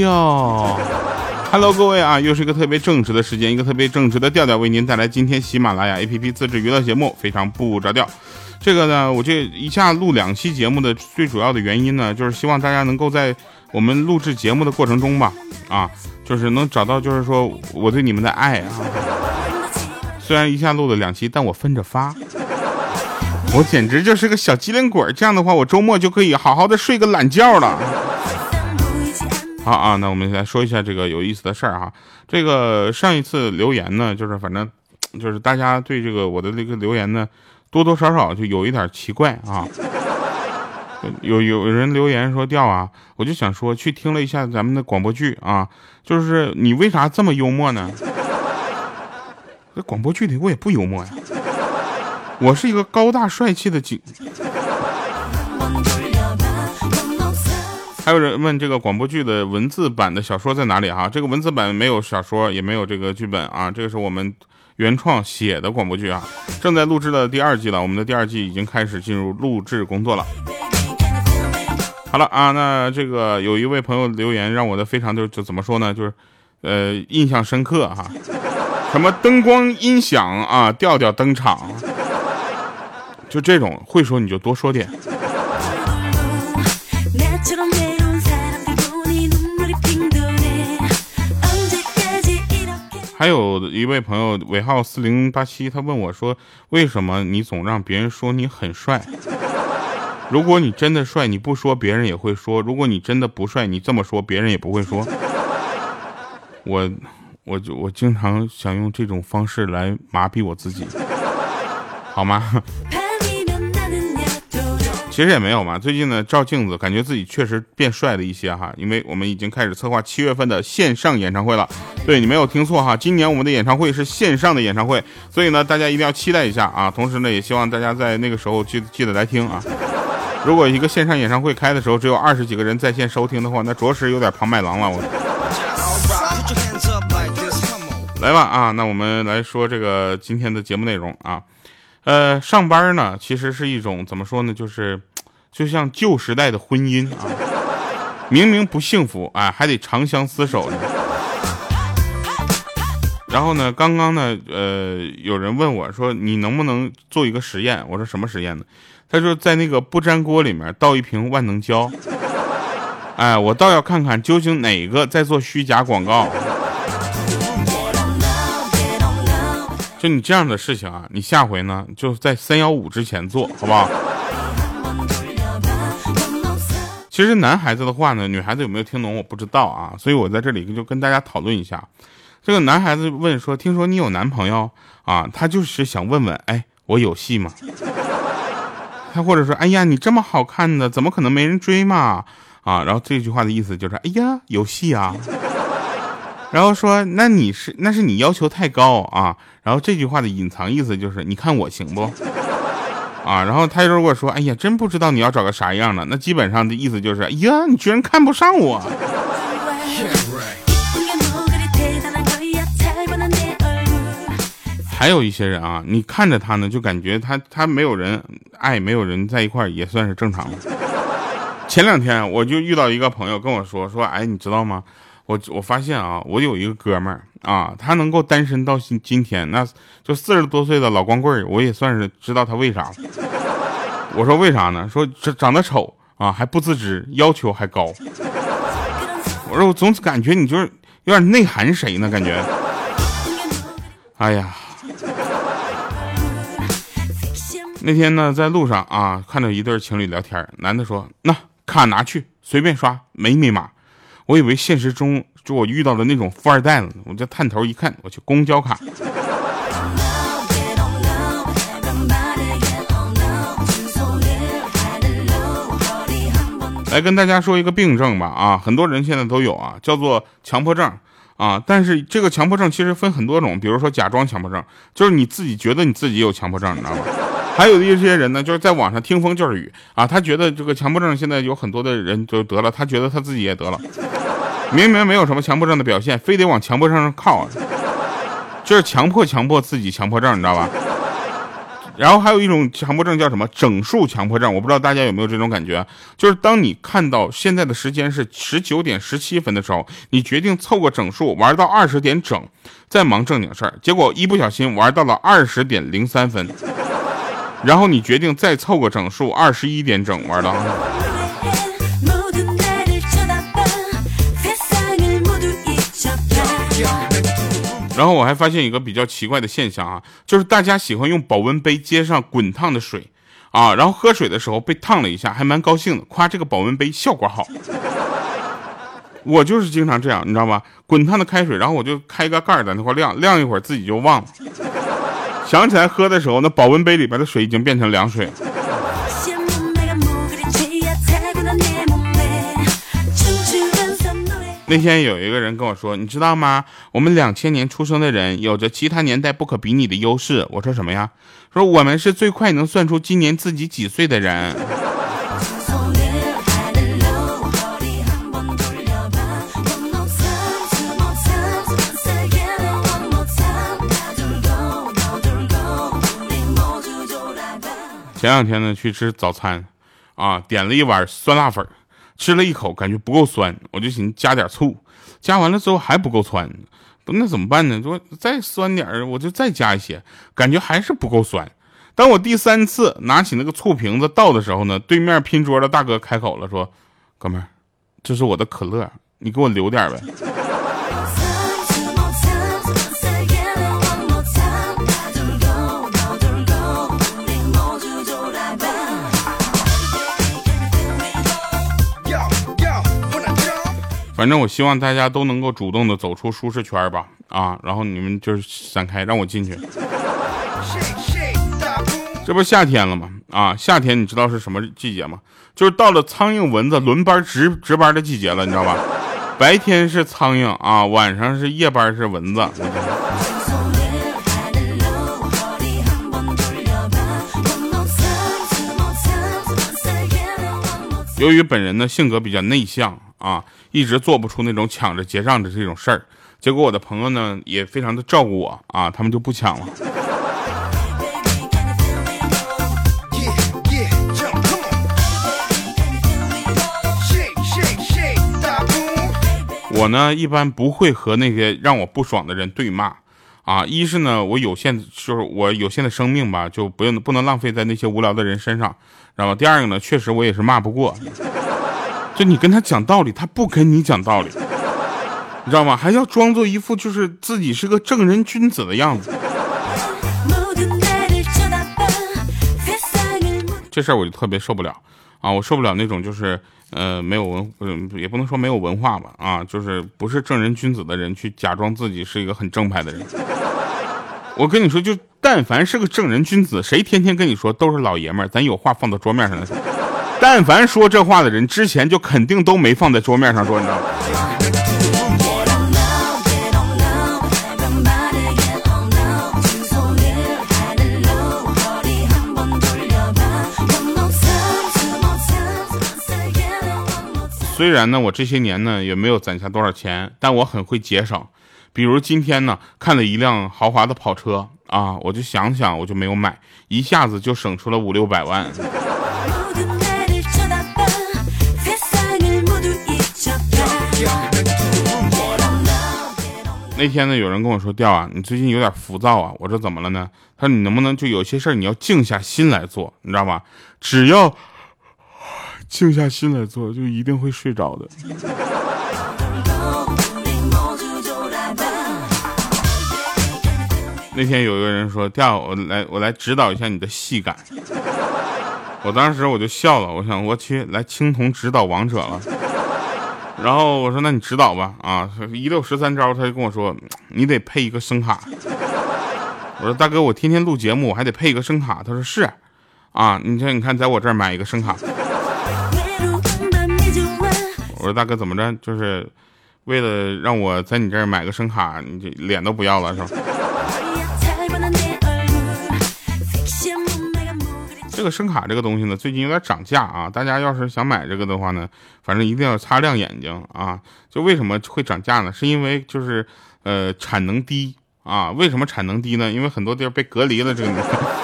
哟。Hello，各位啊，又是一个特别正直的时间，一个特别正直的调调，为您带来今天喜马拉雅 APP 自制娱乐节目，非常不着调。这个呢，我这一下录两期节目的最主要的原因呢，就是希望大家能够在我们录制节目的过程中吧，啊，就是能找到，就是说我对你们的爱啊。虽然一下录了两期，但我分着发，我简直就是个小机灵鬼。这样的话，我周末就可以好好的睡个懒觉了。好啊，那我们来说一下这个有意思的事儿哈。这个上一次留言呢，就是反正就是大家对这个我的这个留言呢，多多少少就有一点奇怪啊。有有人留言说掉啊，我就想说去听了一下咱们的广播剧啊，就是你为啥这么幽默呢？这广播剧里我也不幽默呀，我是一个高大帅气的警。还有人问这个广播剧的文字版的小说在哪里哈？这个文字版没有小说，也没有这个剧本啊，这个是我们原创写的广播剧啊，正在录制的第二季了，我们的第二季已经开始进入录制工作了。好了啊，那这个有一位朋友留言让我的非常就就怎么说呢？就是呃印象深刻哈，什么灯光音响啊，调调登场，就这种会说你就多说点。还有一位朋友尾号四零八七，他问我说：“为什么你总让别人说你很帅？如果你真的帅，你不说别人也会说；如果你真的不帅，你这么说别人也不会说。”我，我就我经常想用这种方式来麻痹我自己，好吗？其实也没有嘛，最近呢照镜子，感觉自己确实变帅了一些哈，因为我们已经开始策划七月份的线上演唱会了。对你没有听错哈，今年我们的演唱会是线上的演唱会，所以呢大家一定要期待一下啊。同时呢也希望大家在那个时候记记得来听啊。如果一个线上演唱会开的时候只有二十几个人在线收听的话，那着实有点庞麦郎了。我来吧啊，那我们来说这个今天的节目内容啊。呃，上班呢其实是一种怎么说呢，就是。就像旧时代的婚姻啊，明明不幸福啊，还得长相厮守。然后呢，刚刚呢，呃，有人问我说，你能不能做一个实验？我说什么实验呢？他说在那个不粘锅里面倒一瓶万能胶。哎，我倒要看看究竟哪个在做虚假广告。就你这样的事情啊，你下回呢就在三幺五之前做好不好？其实男孩子的话呢，女孩子有没有听懂我不知道啊，所以我在这里就跟大家讨论一下。这个男孩子问说：“听说你有男朋友啊？”他就是想问问，哎，我有戏吗？他或者说：“哎呀，你这么好看的，怎么可能没人追嘛？”啊，然后这句话的意思就是：“哎呀，有戏啊。”然后说：“那你是那是你要求太高啊。”然后这句话的隐藏意思就是：“你看我行不？”啊，然后他如果说，哎呀，真不知道你要找个啥样的，那基本上的意思就是，哎呀，你居然看不上我。还有一些人啊，你看着他呢，就感觉他他没有人爱，没有人在一块也算是正常的。前两天我就遇到一个朋友跟我说，说，哎，你知道吗？我我发现啊，我有一个哥们儿啊，他能够单身到今今天，那就四十多岁的老光棍儿，我也算是知道他为啥。我说为啥呢？说长长得丑啊，还不自知，要求还高。我说我总感觉你就是有点内涵谁呢？感觉。哎呀，那天呢，在路上啊，看到一对情侣聊天，男的说：“那卡拿去，随便刷，没密码。”我以为现实中就我遇到的那种富二代了，我就探头一看，我去公交卡。来跟大家说一个病症吧，啊，很多人现在都有啊，叫做强迫症啊。但是这个强迫症其实分很多种，比如说假装强迫症，就是你自己觉得你自己有强迫症，你知道吗？还有的一些人呢，就是在网上听风就是雨啊，他觉得这个强迫症现在有很多的人就得了，他觉得他自己也得了。明明没有什么强迫症的表现，非得往强迫症上靠，啊就是强迫强迫自己强迫症，你知道吧？然后还有一种强迫症叫什么整数强迫症，我不知道大家有没有这种感觉，就是当你看到现在的时间是十九点十七分的时候，你决定凑个整数玩到二十点整，再忙正经事儿，结果一不小心玩到了二十点零三分，然后你决定再凑个整数二十一点整玩到。然后我还发现一个比较奇怪的现象啊，就是大家喜欢用保温杯接上滚烫的水，啊，然后喝水的时候被烫了一下，还蛮高兴的，夸这个保温杯效果好。我就是经常这样，你知道吗？滚烫的开水，然后我就开个盖在那块晾，晾一会儿自己就忘了，想起来喝的时候，那保温杯里边的水已经变成凉水。那天有一个人跟我说：“你知道吗？我们两千年出生的人有着其他年代不可比拟的优势。”我说什么呀？说我们是最快能算出今年自己几岁的人。前两天呢，去吃早餐，啊，点了一碗酸辣粉。吃了一口，感觉不够酸，我就寻思加点醋，加完了之后还不够酸，不那怎么办呢？说再酸点，我就再加一些，感觉还是不够酸。当我第三次拿起那个醋瓶子倒的时候呢，对面拼桌的大哥开口了，说：“哥们儿，这是我的可乐，你给我留点呗。”反正我希望大家都能够主动的走出舒适圈吧，啊，然后你们就是闪开，让我进去。这不夏天了吗？啊，夏天你知道是什么季节吗？就是到了苍蝇蚊子轮班值值班的季节了，你知道吧？白天是苍蝇啊，晚上是夜班是蚊子。由于本人的性格比较内向啊。一直做不出那种抢着结账的这种事儿，结果我的朋友呢也非常的照顾我啊，他们就不抢了。我呢一般不会和那些让我不爽的人对骂啊，一是呢我有限就是我有限的生命吧，就不用不能浪费在那些无聊的人身上，知道吧？第二个呢，确实我也是骂不过。就你跟他讲道理，他不跟你讲道理，你知道吗？还要装作一副就是自己是个正人君子的样子。这事儿我就特别受不了啊！我受不了那种就是呃没有文，也不能说没有文化吧啊，就是不是正人君子的人去假装自己是一个很正派的人。我跟你说，就但凡是个正人君子，谁天天跟你说都是老爷们儿，咱有话放到桌面上来。但凡说这话的人，之前就肯定都没放在桌面上说，你知道吗？虽然呢，我这些年呢也没有攒下多少钱，但我很会节省。比如今天呢，看了一辆豪华的跑车啊，我就想想，我就没有买，一下子就省出了五六百万。那天呢，有人跟我说：“调啊，你最近有点浮躁啊。”我说：“怎么了呢？”他说：“你能不能就有些事儿你要静下心来做，你知道吧？只要静下心来做，就一定会睡着的。”那天有一个人说：“调，我来，我来指导一下你的戏感。”我当时我就笑了，我想我去来青铜指导王者了。然后我说：“那你指导吧。”啊，一六十三招，他就跟我说：“你得配一个声卡。”我说：“大哥，我天天录节目，我还得配一个声卡。”他说：“是，啊，你这，你看，在我这儿买一个声卡。”我说：“大哥，怎么着？就是为了让我在你这儿买个声卡，你这脸都不要了是吧？”这个声卡这个东西呢，最近有点涨价啊！大家要是想买这个的话呢，反正一定要擦亮眼睛啊！就为什么会涨价呢？是因为就是呃产能低啊？为什么产能低呢？因为很多地儿被隔离了这个，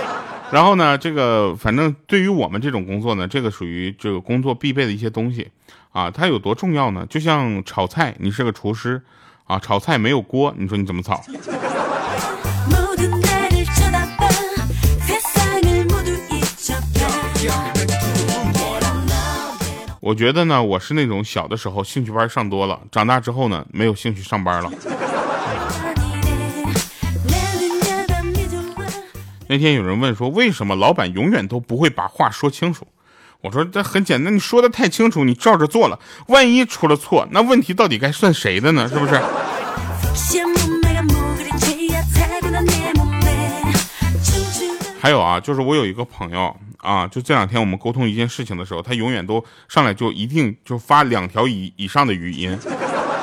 然后呢，这个反正对于我们这种工作呢，这个属于这个工作必备的一些东西啊。它有多重要呢？就像炒菜，你是个厨师啊，炒菜没有锅，你说你怎么炒？我觉得呢，我是那种小的时候兴趣班上多了，长大之后呢，没有兴趣上班了。那天有人问说，为什么老板永远都不会把话说清楚？我说这很简单，你说的太清楚，你照着做了，万一出了错，那问题到底该算谁的呢？是不是？还有啊，就是我有一个朋友啊，就这两天我们沟通一件事情的时候，他永远都上来就一定就发两条以以上的语音。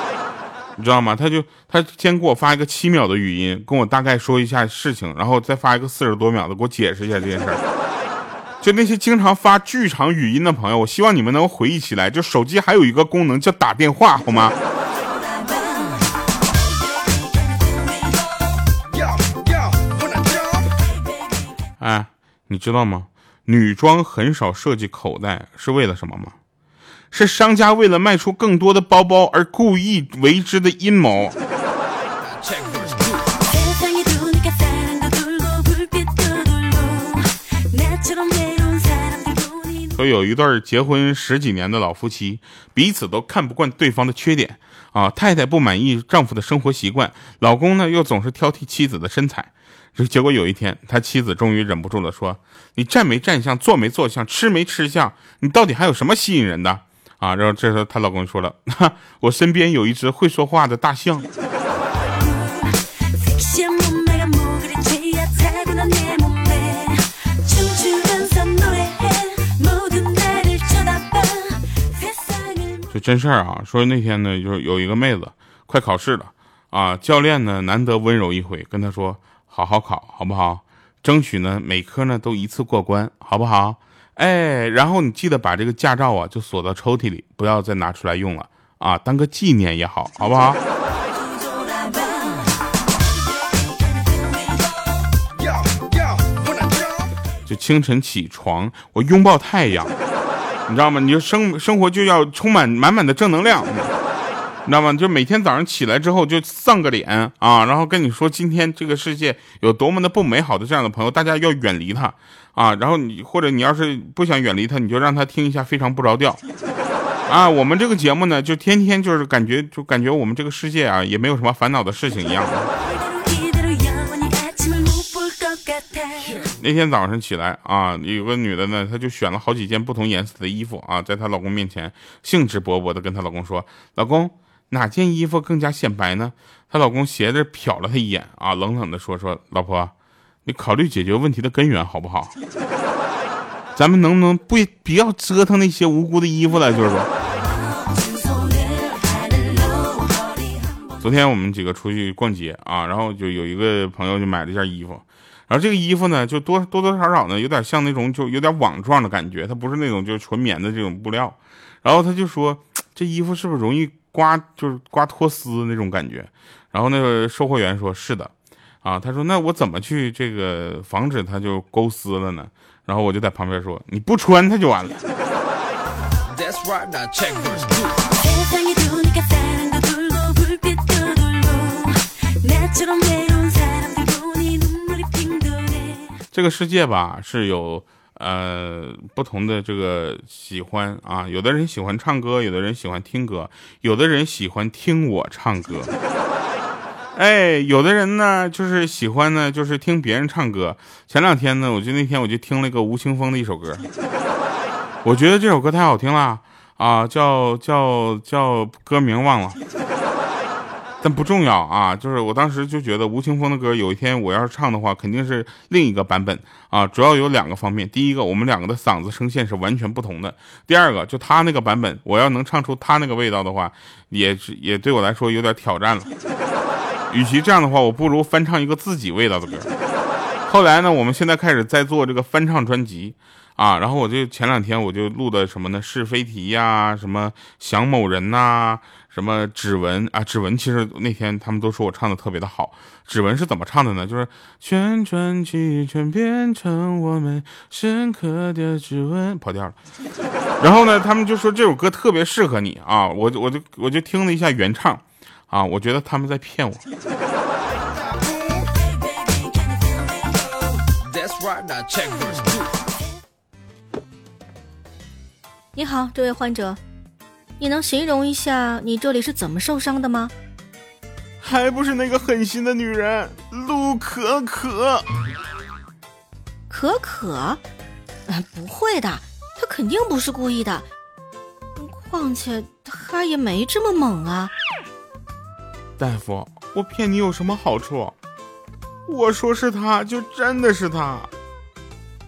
你知道吗？他就他先给我发一个七秒的语音，跟我大概说一下事情，然后再发一个四十多秒的给我解释一下这件事儿。就那些经常发巨长语音的朋友，我希望你们能回忆起来，就手机还有一个功能叫打电话，好吗？你知道吗？女装很少设计口袋是为了什么吗？是商家为了卖出更多的包包而故意为之的阴谋。说有一对结婚十几年的老夫妻，彼此都看不惯对方的缺点啊。太太不满意丈夫的生活习惯，老公呢又总是挑剔妻子的身材。这结果有一天，他妻子终于忍不住了，说：“你站没站相，坐没坐相，吃没吃相，你到底还有什么吸引人的？”啊，然后这时候她老公说了：“我身边有一只会说话的大象。”就真事儿啊，说那天呢，就是有一个妹子快考试了啊，教练呢难得温柔一回，跟她说：“好好考，好不好？争取呢每科呢都一次过关，好不好？”哎，然后你记得把这个驾照啊，就锁到抽屉里，不要再拿出来用了啊，当个纪念也好，好不好？就清晨起床，我拥抱太阳，你知道吗？你就生生活就要充满满满的正能量，你知道吗？就每天早上起来之后就丧个脸啊，然后跟你说今天这个世界有多么的不美好的这样的朋友，大家要远离他。啊，然后你或者你要是不想远离他，你就让他听一下非常不着调。啊，我们这个节目呢，就天天就是感觉就感觉我们这个世界啊，也没有什么烦恼的事情一样。那天早上起来啊，有个女的呢，她就选了好几件不同颜色的衣服啊，在她老公面前兴致勃勃的跟她老公说：“老公，哪件衣服更加显白呢？”她老公斜着瞟了她一眼啊，冷冷的说：“说老婆。”你考虑解决问题的根源好不好？咱们能不能不不要折腾那些无辜的衣服了？就是说，昨天我们几个出去逛街啊，然后就有一个朋友就买了一件衣服，然后这个衣服呢，就多多多少少呢，有点像那种就有点网状的感觉，它不是那种就是纯棉的这种布料，然后他就说这衣服是不是容易刮，就是刮脱丝那种感觉？然后那个售货员说是的。啊，他说：“那我怎么去这个防止它就勾丝了呢？”然后我就在旁边说：“你不穿它就完了。”这个世界吧是有呃不同的这个喜欢啊，有的人喜欢唱歌，有的人喜欢听歌，有的人喜欢听我唱歌。哎，有的人呢，就是喜欢呢，就是听别人唱歌。前两天呢，我就那天我就听了一个吴青峰的一首歌，我觉得这首歌太好听了啊，叫叫叫歌名忘了，但不重要啊。就是我当时就觉得吴青峰的歌，有一天我要是唱的话，肯定是另一个版本啊。主要有两个方面，第一个，我们两个的嗓子声线是完全不同的；第二个，就他那个版本，我要能唱出他那个味道的话，也也对我来说有点挑战了。与其这样的话，我不如翻唱一个自己味道的歌。后来呢，我们现在开始在做这个翻唱专辑，啊，然后我就前两天我就录的什么呢？是非题呀，什么想某人呐，什么指纹啊，指纹其实那天他们都说我唱的特别的好。指纹是怎么唱的呢？就是旋转几圈变成我们深刻的指纹，跑调了。然后呢，他们就说这首歌特别适合你啊，我我就我就听了一下原唱，啊，我觉得他们在骗我。你好，这位患者，你能形容一下你这里是怎么受伤的吗？还不是那个狠心的女人陆可可。可可？不会的，她肯定不是故意的。况且她也没这么猛啊。大夫，我骗你有什么好处？我说是她，就真的是她。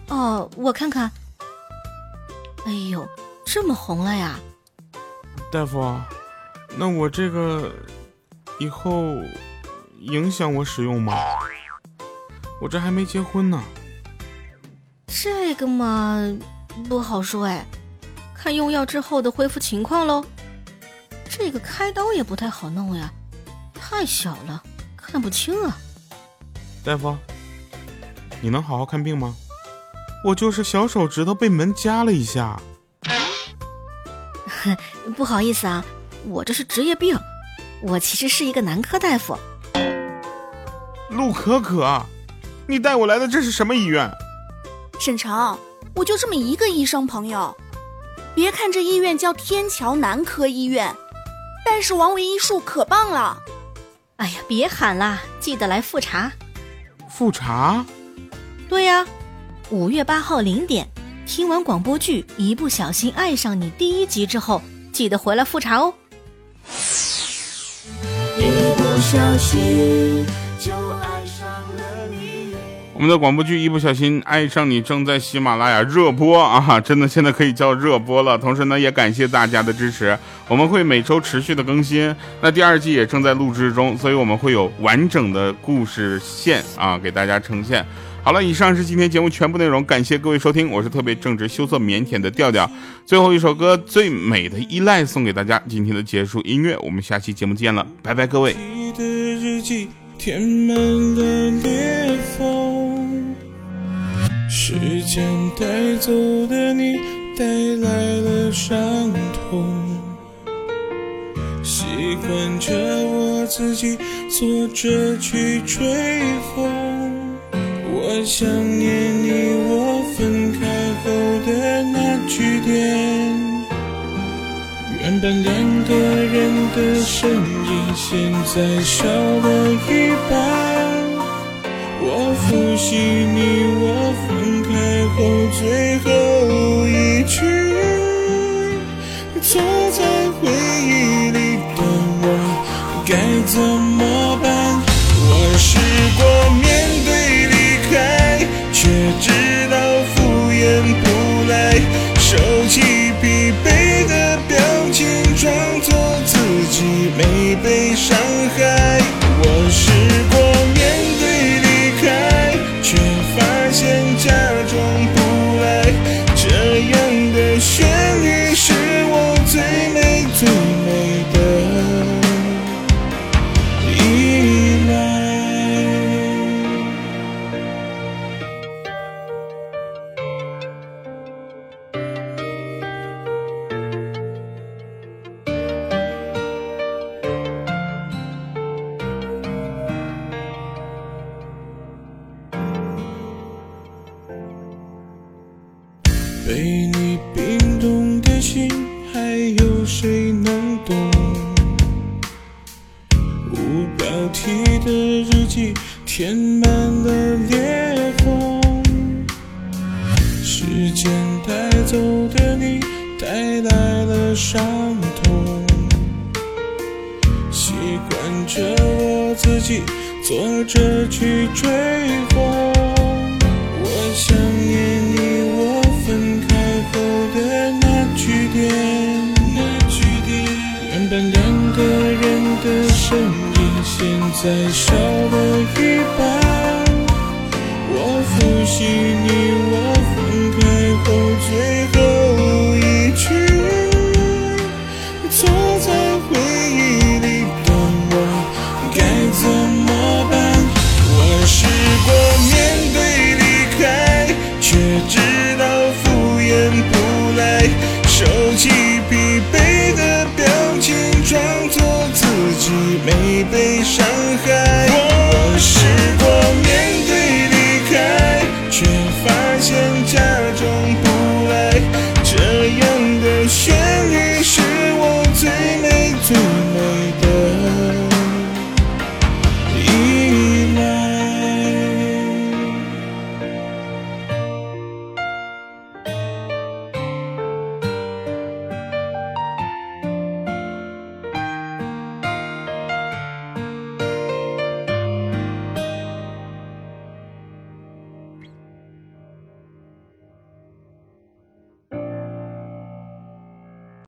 哦，我看看。哎呦！这么红了呀，大夫，那我这个以后影响我使用吗？我这还没结婚呢。这个嘛，不好说哎，看用药之后的恢复情况喽。这个开刀也不太好弄呀，太小了，看不清啊。大夫，你能好好看病吗？我就是小手指头被门夹了一下。不好意思啊，我这是职业病，我其实是一个男科大夫。陆可可，你带我来的这是什么医院？沈城，我就这么一个医生朋友。别看这医院叫天桥男科医院，但是王维医术可棒了。哎呀，别喊了，记得来复查。复查？对呀，五月八号零点。听完广播剧《一不小心爱上你》第一集之后，记得回来复查哦。我们的广播剧《一不小心爱上你》正在喜马拉雅热播啊，真的现在可以叫热播了。同时呢，也感谢大家的支持，我们会每周持续的更新。那第二季也正在录制中，所以我们会有完整的故事线啊，给大家呈现。好了，以上是今天节目全部内容，感谢各位收听，我是特别正直、羞涩、腼腆的调调。最后一首歌《最美的依赖》送给大家，今天的结束音乐，我们下期节目见了，拜拜，各位。填满了裂缝，时间带走的你，带来了伤痛，习惯着我自己坐着去追风。我想念你，我分开后的那句点。原本两个人的身影，现在少了一半。我复习你我分开后最后一句，坐在回忆里的我，该怎么再少了一半。我复习。